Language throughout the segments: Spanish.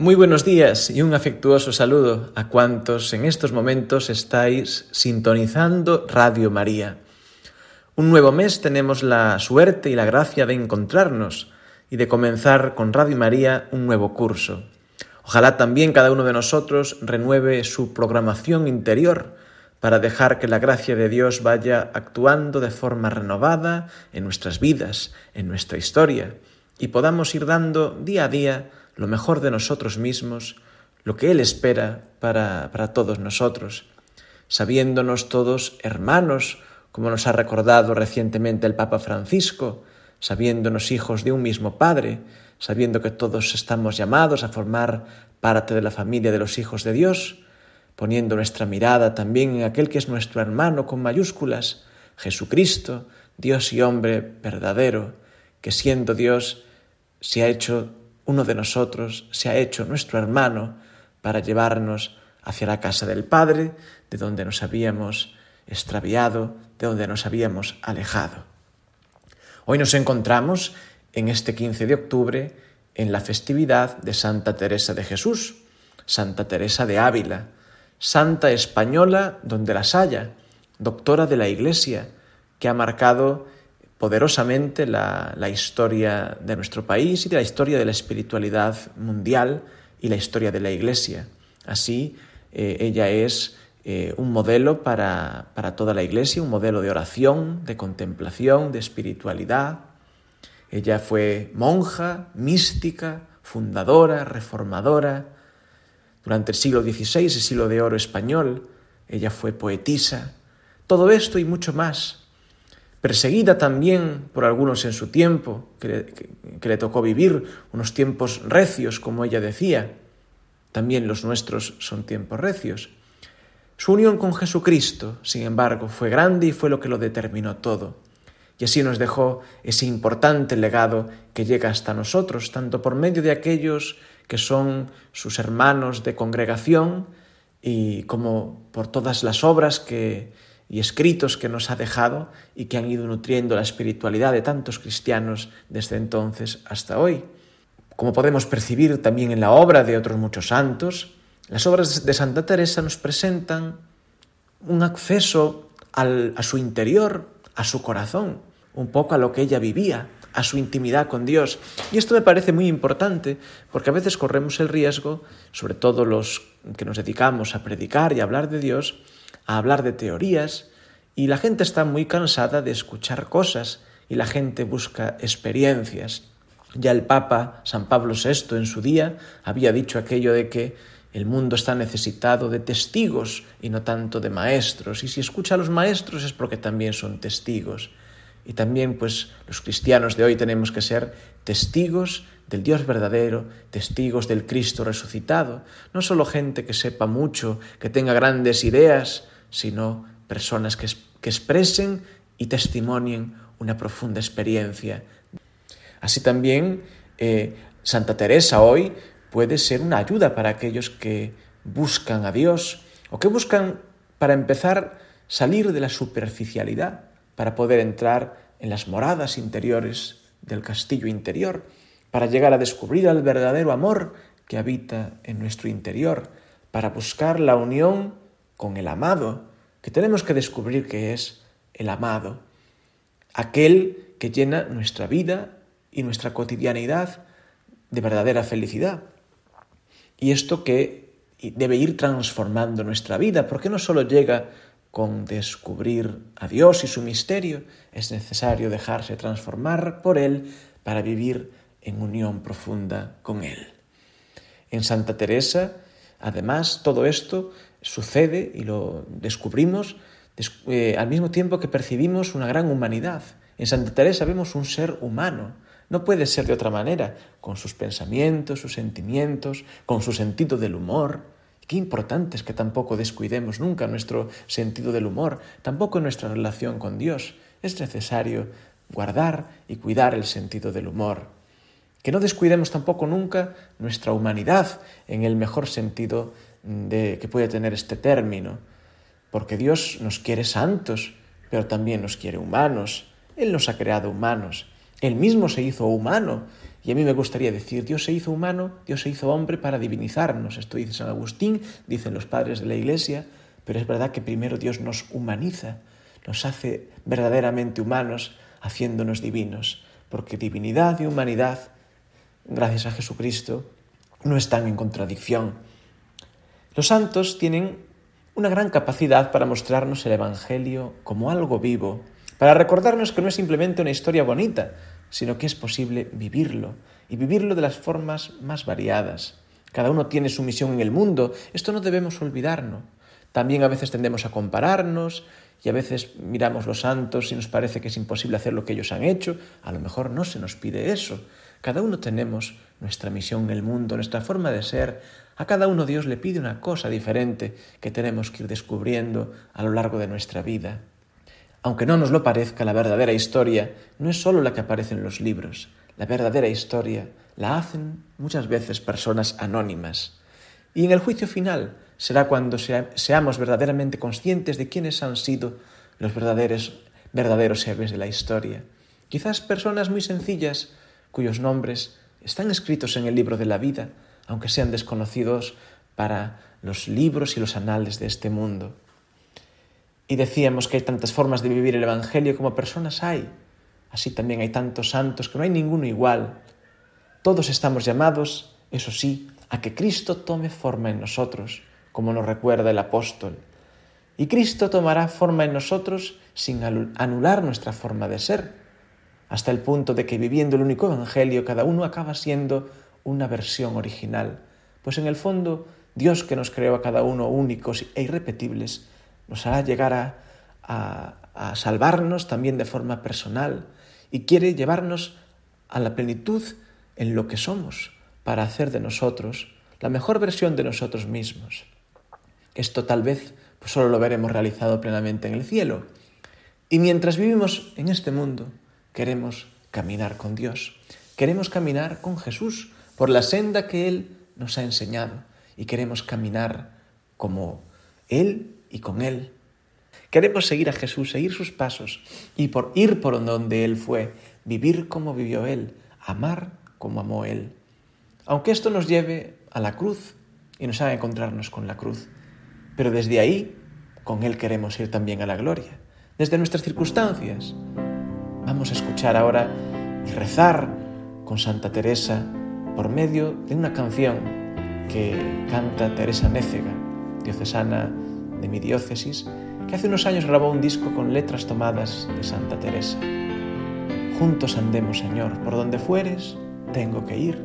Muy buenos días y un afectuoso saludo a cuantos en estos momentos estáis sintonizando Radio María. Un nuevo mes tenemos la suerte y la gracia de encontrarnos y de comenzar con Radio María un nuevo curso. Ojalá también cada uno de nosotros renueve su programación interior para dejar que la gracia de Dios vaya actuando de forma renovada en nuestras vidas, en nuestra historia, y podamos ir dando día a día lo mejor de nosotros mismos, lo que Él espera para, para todos nosotros, sabiéndonos todos hermanos, como nos ha recordado recientemente el Papa Francisco, sabiéndonos hijos de un mismo Padre, sabiendo que todos estamos llamados a formar parte de la familia de los hijos de Dios, poniendo nuestra mirada también en aquel que es nuestro hermano con mayúsculas, Jesucristo, Dios y hombre verdadero, que siendo Dios se ha hecho uno de nosotros se ha hecho nuestro hermano para llevarnos hacia la casa del Padre, de donde nos habíamos extraviado, de donde nos habíamos alejado. Hoy nos encontramos en este 15 de octubre en la festividad de Santa Teresa de Jesús, Santa Teresa de Ávila, santa española donde las haya, doctora de la Iglesia, que ha marcado poderosamente la, historia de nuestro país y de la historia de la espiritualidad mundial y la historia de la Iglesia. Así, eh, ella es eh, un modelo para, para toda la Iglesia, un modelo de oración, de contemplación, de espiritualidad. Ella fue monja, mística, fundadora, reformadora. Durante el siglo XVI, el siglo de oro español, ella fue poetisa. Todo esto y mucho más perseguida también por algunos en su tiempo, que le, tocó vivir unos tiempos recios, como ella decía. También los nuestros son tiempos recios. Su unión con Jesucristo, sin embargo, fue grande y fue lo que lo determinó todo. Y así nos dejó ese importante legado que llega hasta nosotros, tanto por medio de aquellos que son sus hermanos de congregación y como por todas las obras que, y escritos que nos ha dejado y que han ido nutriendo la espiritualidad de tantos cristianos desde entonces hasta hoy. Como podemos percibir también en la obra de otros muchos santos, las obras de Santa Teresa nos presentan un acceso a su interior, a su corazón, un poco a lo que ella vivía, a su intimidad con Dios. Y esto me parece muy importante porque a veces corremos el riesgo, sobre todo los que nos dedicamos a predicar y a hablar de Dios, a hablar de teorías y la gente está muy cansada de escuchar cosas y la gente busca experiencias. Ya el Papa San Pablo VI en su día había dicho aquello de que el mundo está necesitado de testigos y no tanto de maestros. Y si escucha a los maestros es porque también son testigos. Y también pues los cristianos de hoy tenemos que ser testigos del Dios verdadero, testigos del Cristo resucitado. No solo gente que sepa mucho, que tenga grandes ideas, sino personas que, que expresen y testimonien una profunda experiencia. Así también eh, Santa Teresa hoy puede ser una ayuda para aquellos que buscan a Dios o que buscan, para empezar, salir de la superficialidad para poder entrar en las moradas interiores del castillo interior, para llegar a descubrir al verdadero amor que habita en nuestro interior, para buscar la unión con el amado, que tenemos que descubrir que es el amado, aquel que llena nuestra vida y nuestra cotidianidad de verdadera felicidad. Y esto que debe ir transformando nuestra vida, porque no solo llega con descubrir a Dios y su misterio, es necesario dejarse transformar por Él para vivir en unión profunda con Él. En Santa Teresa, además, todo esto sucede y lo descubrimos eh, al mismo tiempo que percibimos una gran humanidad. En Santa Teresa vemos un ser humano. No puede ser de otra manera, con sus pensamientos, sus sentimientos, con su sentido del humor. Qué importante es que tampoco descuidemos nunca nuestro sentido del humor, tampoco nuestra relación con Dios. Es necesario guardar y cuidar el sentido del humor. Que no descuidemos tampoco nunca nuestra humanidad en el mejor sentido de, que puede tener este término, porque Dios nos quiere santos, pero también nos quiere humanos. Él nos ha creado humanos. Él mismo se hizo humano. Y a mí me gustaría decir, Dios se hizo humano, Dios se hizo hombre para divinizarnos. Esto dice San Agustín, dicen los padres de la Iglesia, pero es verdad que primero Dios nos humaniza, nos hace verdaderamente humanos, haciéndonos divinos, porque divinidad y humanidad, gracias a Jesucristo, no están en contradicción. Los santos tienen una gran capacidad para mostrarnos el Evangelio como algo vivo, para recordarnos que no es simplemente una historia bonita, sino que es posible vivirlo, y vivirlo de las formas más variadas. Cada uno tiene su misión en el mundo, esto no debemos olvidarnos. También a veces tendemos a compararnos y a veces miramos los santos y nos parece que es imposible hacer lo que ellos han hecho. A lo mejor no se nos pide eso. Cada uno tenemos nuestra misión en el mundo, nuestra forma de ser. A cada uno Dios le pide una cosa diferente que tenemos que ir descubriendo a lo largo de nuestra vida. Aunque no nos lo parezca, la verdadera historia no es solo la que aparece en los libros. La verdadera historia la hacen muchas veces personas anónimas. Y en el juicio final será cuando seamos verdaderamente conscientes de quiénes han sido los verdaderos, verdaderos héroes de la historia. Quizás personas muy sencillas cuyos nombres están escritos en el libro de la vida, aunque sean desconocidos para los libros y los anales de este mundo. Y decíamos que hay tantas formas de vivir el Evangelio como personas hay. Así también hay tantos santos que no hay ninguno igual. Todos estamos llamados, eso sí, a que Cristo tome forma en nosotros, como nos recuerda el apóstol. Y Cristo tomará forma en nosotros sin anular nuestra forma de ser, hasta el punto de que viviendo el único Evangelio cada uno acaba siendo una versión original, pues en el fondo Dios que nos creó a cada uno únicos e irrepetibles, nos hará llegar a, salvarnos también de forma personal y quiere llevarnos a la plenitud en lo que somos, para hacer de nosotros la mejor versión de nosotros mismos. Esto tal vez pues solo lo veremos realizado plenamente en el cielo. Y mientras vivimos en este mundo, queremos caminar con Dios, queremos caminar con Jesús por la senda que Él nos ha enseñado y queremos caminar como Él y con Él. Queremos seguir a Jesús, seguir sus pasos y por ir por donde Él fue, vivir como vivió Él, amar como amó Él aunque esto nos lleve a la cruz y nos haga encontrarnos con la cruz. Pero desde ahí, con Él queremos ir también a la gloria, desde nuestras circunstancias. Vamos a escuchar ahora y rezar con Santa Teresa por medio de una canción que canta Teresa Nécega, diocesana de mi diócesis, que hace unos años grabó un disco con letras tomadas de Santa Teresa. Juntos andemos, Señor, por donde fueres, tengo que ir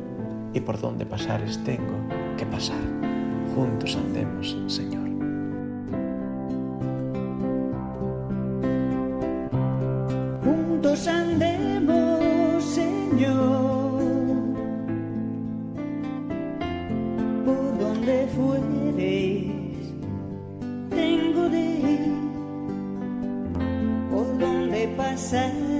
y por donde pasares tengo que pasar. Juntos andemos, Señor. Donde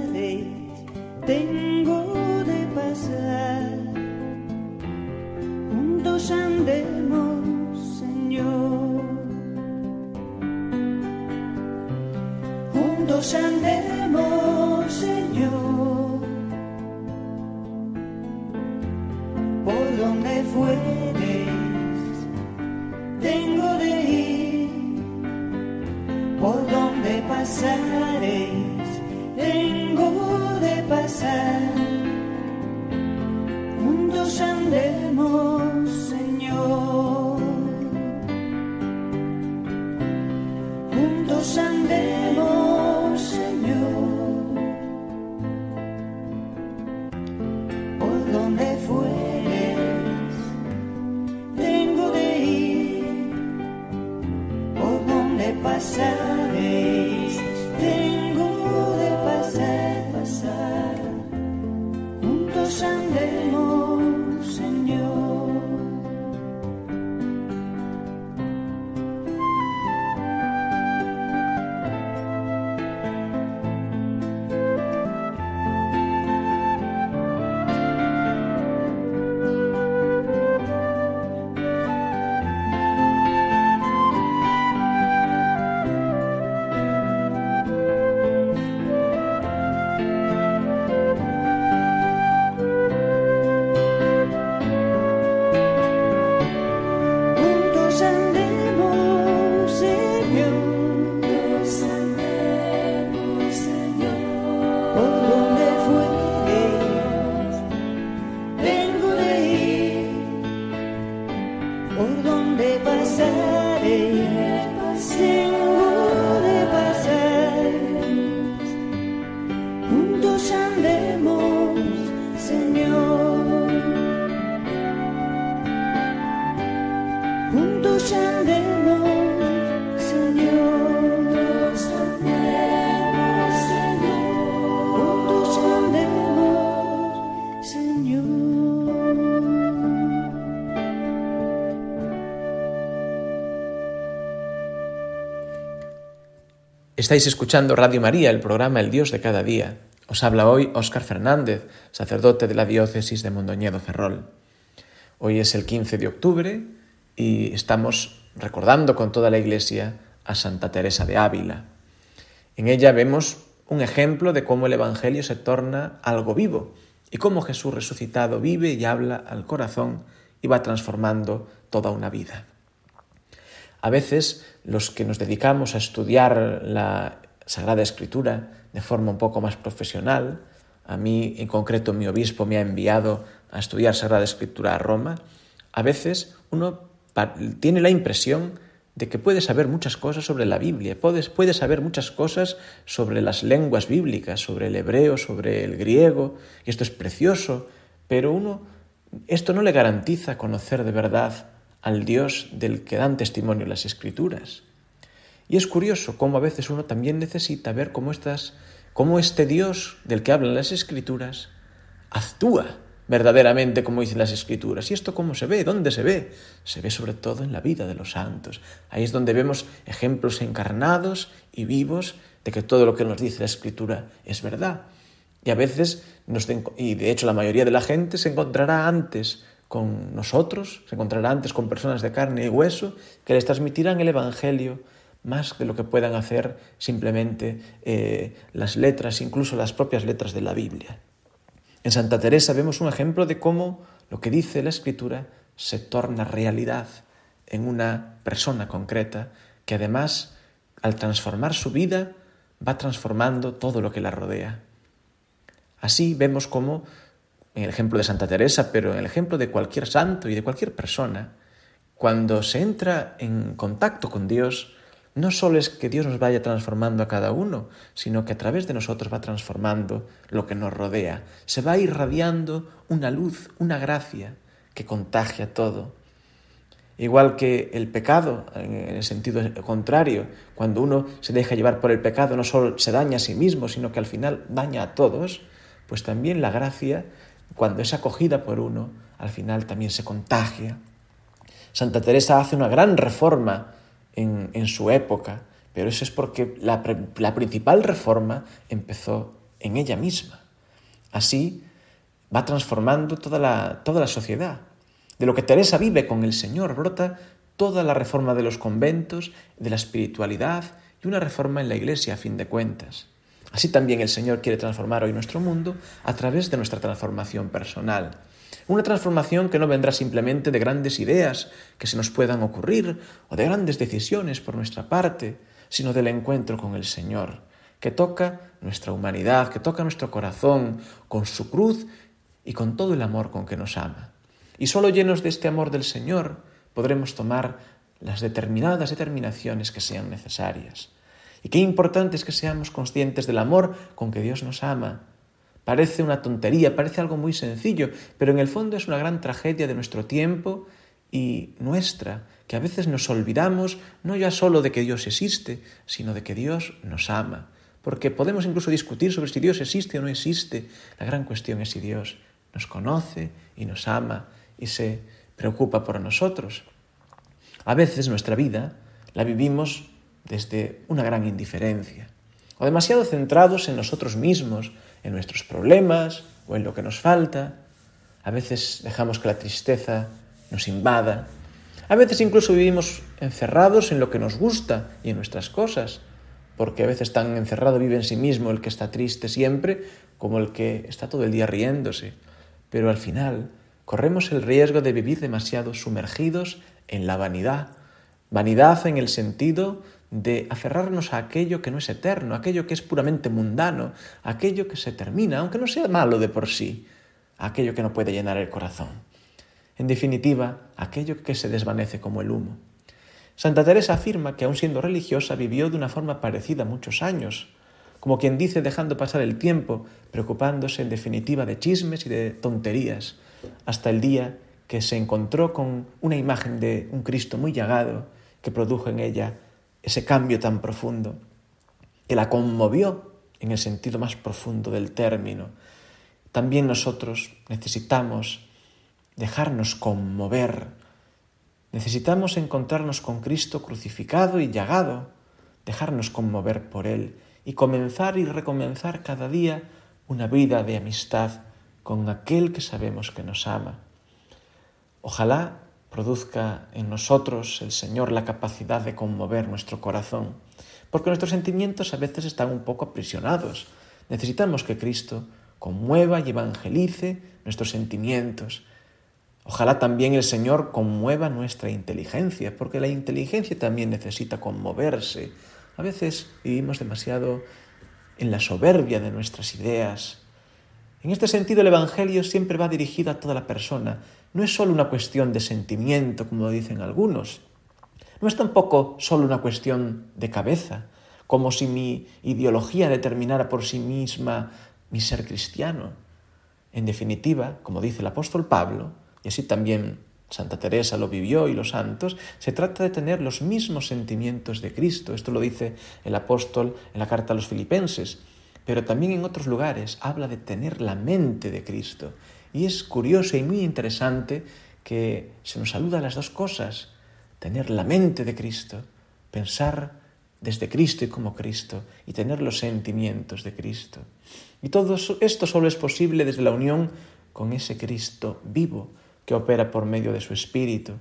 Estáis escuchando Radio María, el programa El Dios de cada día. Os habla hoy Óscar Fernández, sacerdote de la diócesis de Mondoñedo Ferrol. Hoy es el 15 de octubre y estamos recordando con toda la Iglesia a Santa Teresa de Ávila. En ella vemos un ejemplo de cómo el Evangelio se torna algo vivo y cómo Jesús resucitado vive y habla al corazón y va transformando toda una vida. A veces los que nos dedicamos a estudiar la Sagrada Escritura de forma un poco más profesional, a mí en concreto mi obispo me ha enviado a estudiar Sagrada Escritura a Roma, a veces uno tiene la impresión de que puede saber muchas cosas sobre la Biblia, puedes- puede saber muchas cosas sobre las lenguas bíblicas, sobre el hebreo, sobre el griego, y esto es precioso, pero uno, esto no le garantiza conocer de verdad al Dios del que dan testimonio las Escrituras. Y es curioso cómo a veces uno también necesita ver cómo, estas, cómo este Dios del que hablan las Escrituras actúa verdaderamente como dicen las Escrituras. ¿Y esto cómo se ve? ¿Dónde se ve? Se ve sobre todo en la vida de los santos. Ahí es donde vemos ejemplos encarnados y vivos de que todo lo que nos dice la Escritura es verdad. Y a veces, nos y de hecho la mayoría de la gente se encontrará antes con nosotros, se encontrará antes con personas de carne y hueso que les transmitirán el Evangelio más de lo que puedan hacer simplemente eh, las letras, incluso las propias letras de la Biblia. En Santa Teresa vemos un ejemplo de cómo lo que dice la Escritura se torna realidad en una persona concreta que además, al transformar su vida, va transformando todo lo que la rodea. Así vemos cómo, en el ejemplo de Santa Teresa, pero en el ejemplo de cualquier santo y de cualquier persona, cuando se entra en contacto con Dios, no solo es que Dios nos vaya transformando a cada uno, sino que a través de nosotros va transformando lo que nos rodea. Se va irradiando una luz, una gracia que contagia todo. Igual que el pecado, en el sentido contrario, cuando uno se deja llevar por el pecado, no solo se daña a sí mismo, sino que al final daña a todos, pues también la gracia, cuando es acogida por uno, al final también se contagia. Santa Teresa hace una gran reforma en, en su época, pero eso es porque la, la principal reforma empezó en ella misma. Así va transformando toda la, toda la sociedad. De lo que Teresa vive con el Señor brota toda la reforma de los conventos, de la espiritualidad y una reforma en la Iglesia a fin de cuentas. Así también el Señor quiere transformar hoy nuestro mundo a través de nuestra transformación personal. Una transformación que no vendrá simplemente de grandes ideas que se nos puedan ocurrir o de grandes decisiones por nuestra parte, sino del encuentro con el Señor, que toca nuestra humanidad, que toca nuestro corazón con su cruz y con todo el amor con que nos ama. Y solo llenos de este amor del Señor podremos tomar las determinadas determinaciones que sean necesarias. Y qué importante es que seamos conscientes del amor con que Dios nos ama. Parece una tontería, parece algo muy sencillo, pero en el fondo es una gran tragedia de nuestro tiempo y nuestra, que a veces nos olvidamos no ya solo de que Dios existe, sino de que Dios nos ama. Porque podemos incluso discutir sobre si Dios existe o no existe. La gran cuestión es si Dios nos conoce y nos ama y se preocupa por nosotros. A veces nuestra vida la vivimos desde una gran indiferencia o demasiado centrados en nosotros mismos, en nuestros problemas o en lo que nos falta. A veces dejamos que la tristeza nos invada. A veces incluso vivimos encerrados en lo que nos gusta y en nuestras cosas, porque a veces tan encerrado vive en sí mismo el que está triste siempre como el que está todo el día riéndose. Pero al final corremos el riesgo de vivir demasiado sumergidos en la vanidad. Vanidad en el sentido de aferrarnos a aquello que no es eterno, aquello que es puramente mundano, aquello que se termina, aunque no sea malo de por sí, aquello que no puede llenar el corazón. en definitiva, aquello que se desvanece como el humo. Santa Teresa afirma que aun siendo religiosa vivió de una forma parecida muchos años, como quien dice dejando pasar el tiempo, preocupándose en definitiva de chismes y de tonterías, hasta el día que se encontró con una imagen de un Cristo muy llagado que produjo en ella ese cambio tan profundo, que la conmovió en el sentido más profundo del término. También nosotros necesitamos dejarnos conmover, necesitamos encontrarnos con Cristo crucificado y llagado, dejarnos conmover por Él y comenzar y recomenzar cada día una vida de amistad con aquel que sabemos que nos ama. Ojalá produzca en nosotros el Señor la capacidad de conmover nuestro corazón, porque nuestros sentimientos a veces están un poco aprisionados. Necesitamos que Cristo conmueva y evangelice nuestros sentimientos. Ojalá también el Señor conmueva nuestra inteligencia, porque la inteligencia también necesita conmoverse. A veces vivimos demasiado en la soberbia de nuestras ideas. En este sentido, el Evangelio siempre va dirigido a toda la persona, no es solo una cuestión de sentimiento, como dicen algunos. No es tampoco solo una cuestión de cabeza, como si mi ideología determinara por sí misma mi ser cristiano. En definitiva, como dice el apóstol Pablo, y así también Santa Teresa lo vivió y los santos, se trata de tener los mismos sentimientos de Cristo. Esto lo dice el apóstol en la carta a los filipenses, pero también en otros lugares habla de tener la mente de Cristo. Y es curioso y muy interesante que se nos saluda las dos cosas, tener la mente de Cristo, pensar desde Cristo y como Cristo, y tener los sentimientos de Cristo. Y todo esto solo es posible desde la unión con ese Cristo vivo que opera por medio de su Espíritu.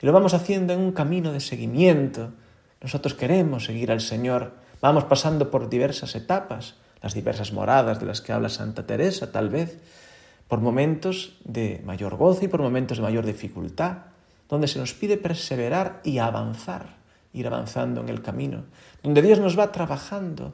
Y lo vamos haciendo en un camino de seguimiento. Nosotros queremos seguir al Señor, vamos pasando por diversas etapas, las diversas moradas de las que habla Santa Teresa, tal vez, por momentos de mayor gozo y por momentos de mayor dificultad, donde se nos pide perseverar y avanzar, ir avanzando en el camino, donde Dios nos va trabajando,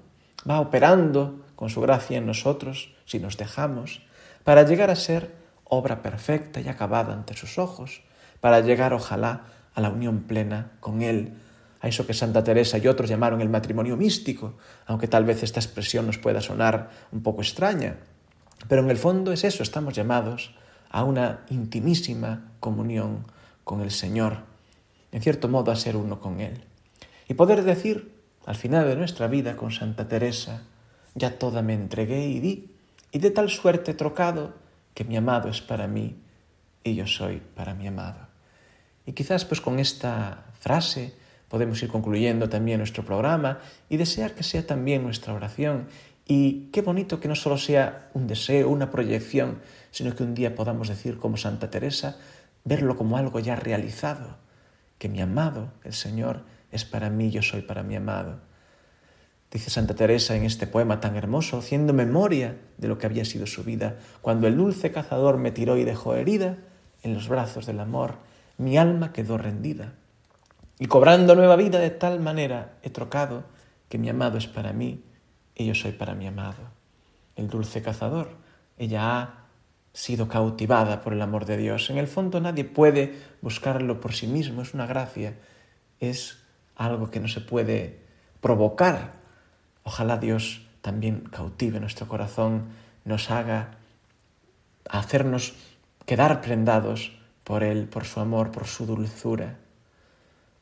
va operando con su gracia en nosotros, si nos dejamos, para llegar a ser obra perfecta y acabada ante sus ojos, para llegar ojalá a la unión plena con Él, a eso que Santa Teresa y otros llamaron el matrimonio místico, aunque tal vez esta expresión nos pueda sonar un poco extraña, pero en el fondo es eso, estamos llamados a una intimísima comunión con el Señor, en cierto modo a ser uno con Él. Y poder decir al final de nuestra vida con Santa Teresa, ya toda me entregué y di, y de tal suerte trocado que mi amado es para mí y yo soy para mi amado. Y quizás pues con esta frase podemos ir concluyendo también nuestro programa y desear que sea también nuestra oración y qué bonito que no solo sea un deseo, una proyección, sino que un día podamos decir como Santa Teresa, verlo como algo ya realizado, que mi amado, el Señor, es para mí, yo soy para mi amado. Dice Santa Teresa en este poema tan hermoso, haciendo memoria de lo que había sido su vida, cuando el dulce cazador me tiró y dejó herida, en los brazos del amor, mi alma quedó rendida. Y cobrando nueva vida de tal manera he trocado que mi amado es para mí, yo soy para mi amado. El dulce cazador, ella ha sido cautivada por el amor de Dios. En el fondo nadie puede buscarlo por sí mismo, es una gracia, es algo que no se puede provocar. Ojalá Dios también cautive nuestro corazón, nos haga hacernos quedar prendados por Él, por su amor, por su dulzura.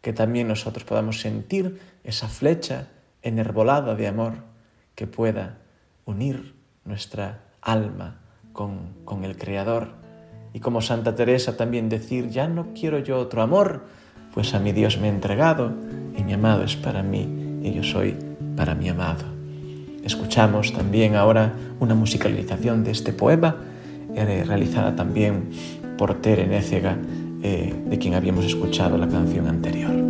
Que también nosotros podamos sentir esa flecha enervolada de amor que pueda unir nuestra alma con, con el Creador. Y como Santa Teresa también decir, ya no quiero yo otro amor, pues a mi Dios me he entregado y mi amado es para mí y yo soy para mi amado. Escuchamos también ahora una musicalización de este poema, eh, realizada también por Tere Nécega, eh, de quien habíamos escuchado la canción anterior.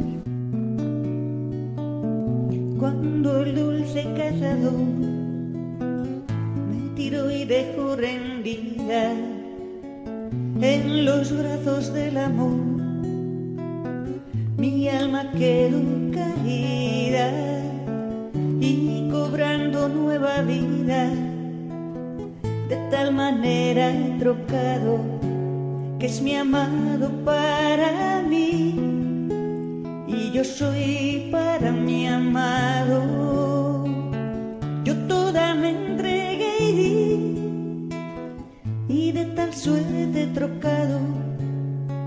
Dejó rendida en los brazos del amor, mi alma quedó caída y cobrando nueva vida, de tal manera he trocado que es mi amado para mí y yo soy para mi amado. Tal suerte trocado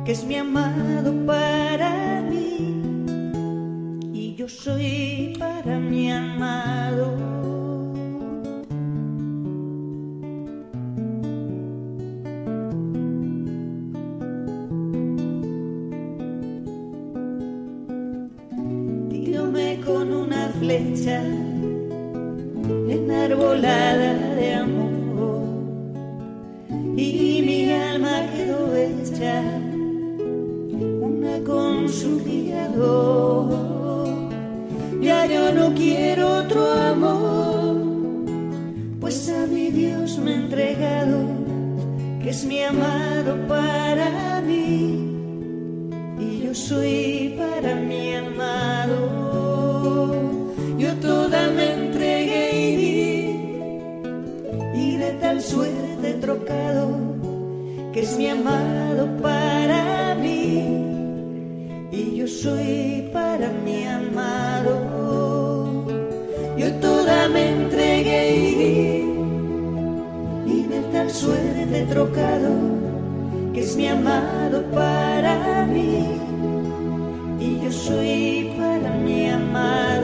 que es mi amado para mí y yo soy para mi amado. flecha enarbolada hecha una con su Ya yo no quiero otro amor, pues a mi Dios me he entregado, que es mi amado para mí. Y yo soy es mi amado para mí, y yo soy para mi amado. Yo toda me entregué y di, y de tal suerte trocado, que es mi amado para mí, y yo soy para mi amado.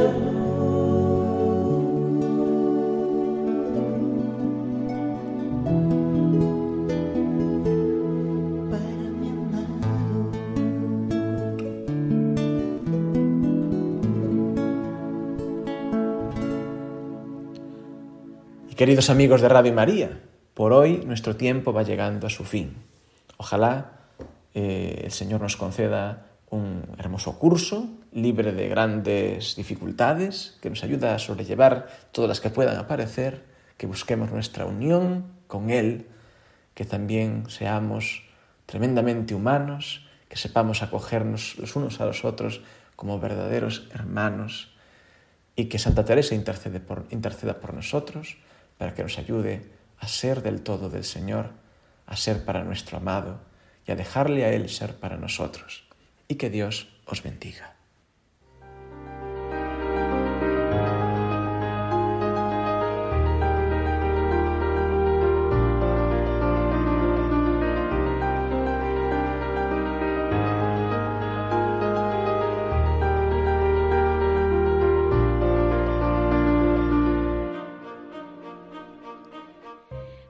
Queridos amigos de Radio María, por hoy nuestro tiempo va llegando a su fin. Ojalá eh, el Señor nos conceda un hermoso curso, libre de grandes dificultades, que nos ayuda a sobrellevar todas las que puedan aparecer, que busquemos nuestra unión con Él, que también seamos tremendamente humanos, que sepamos acogernos los unos a los otros como verdaderos hermanos y que Santa Teresa intercede por, interceda por nosotros para que nos ayude a ser del todo del Señor, a ser para nuestro amado y a dejarle a Él ser para nosotros. Y que Dios os bendiga.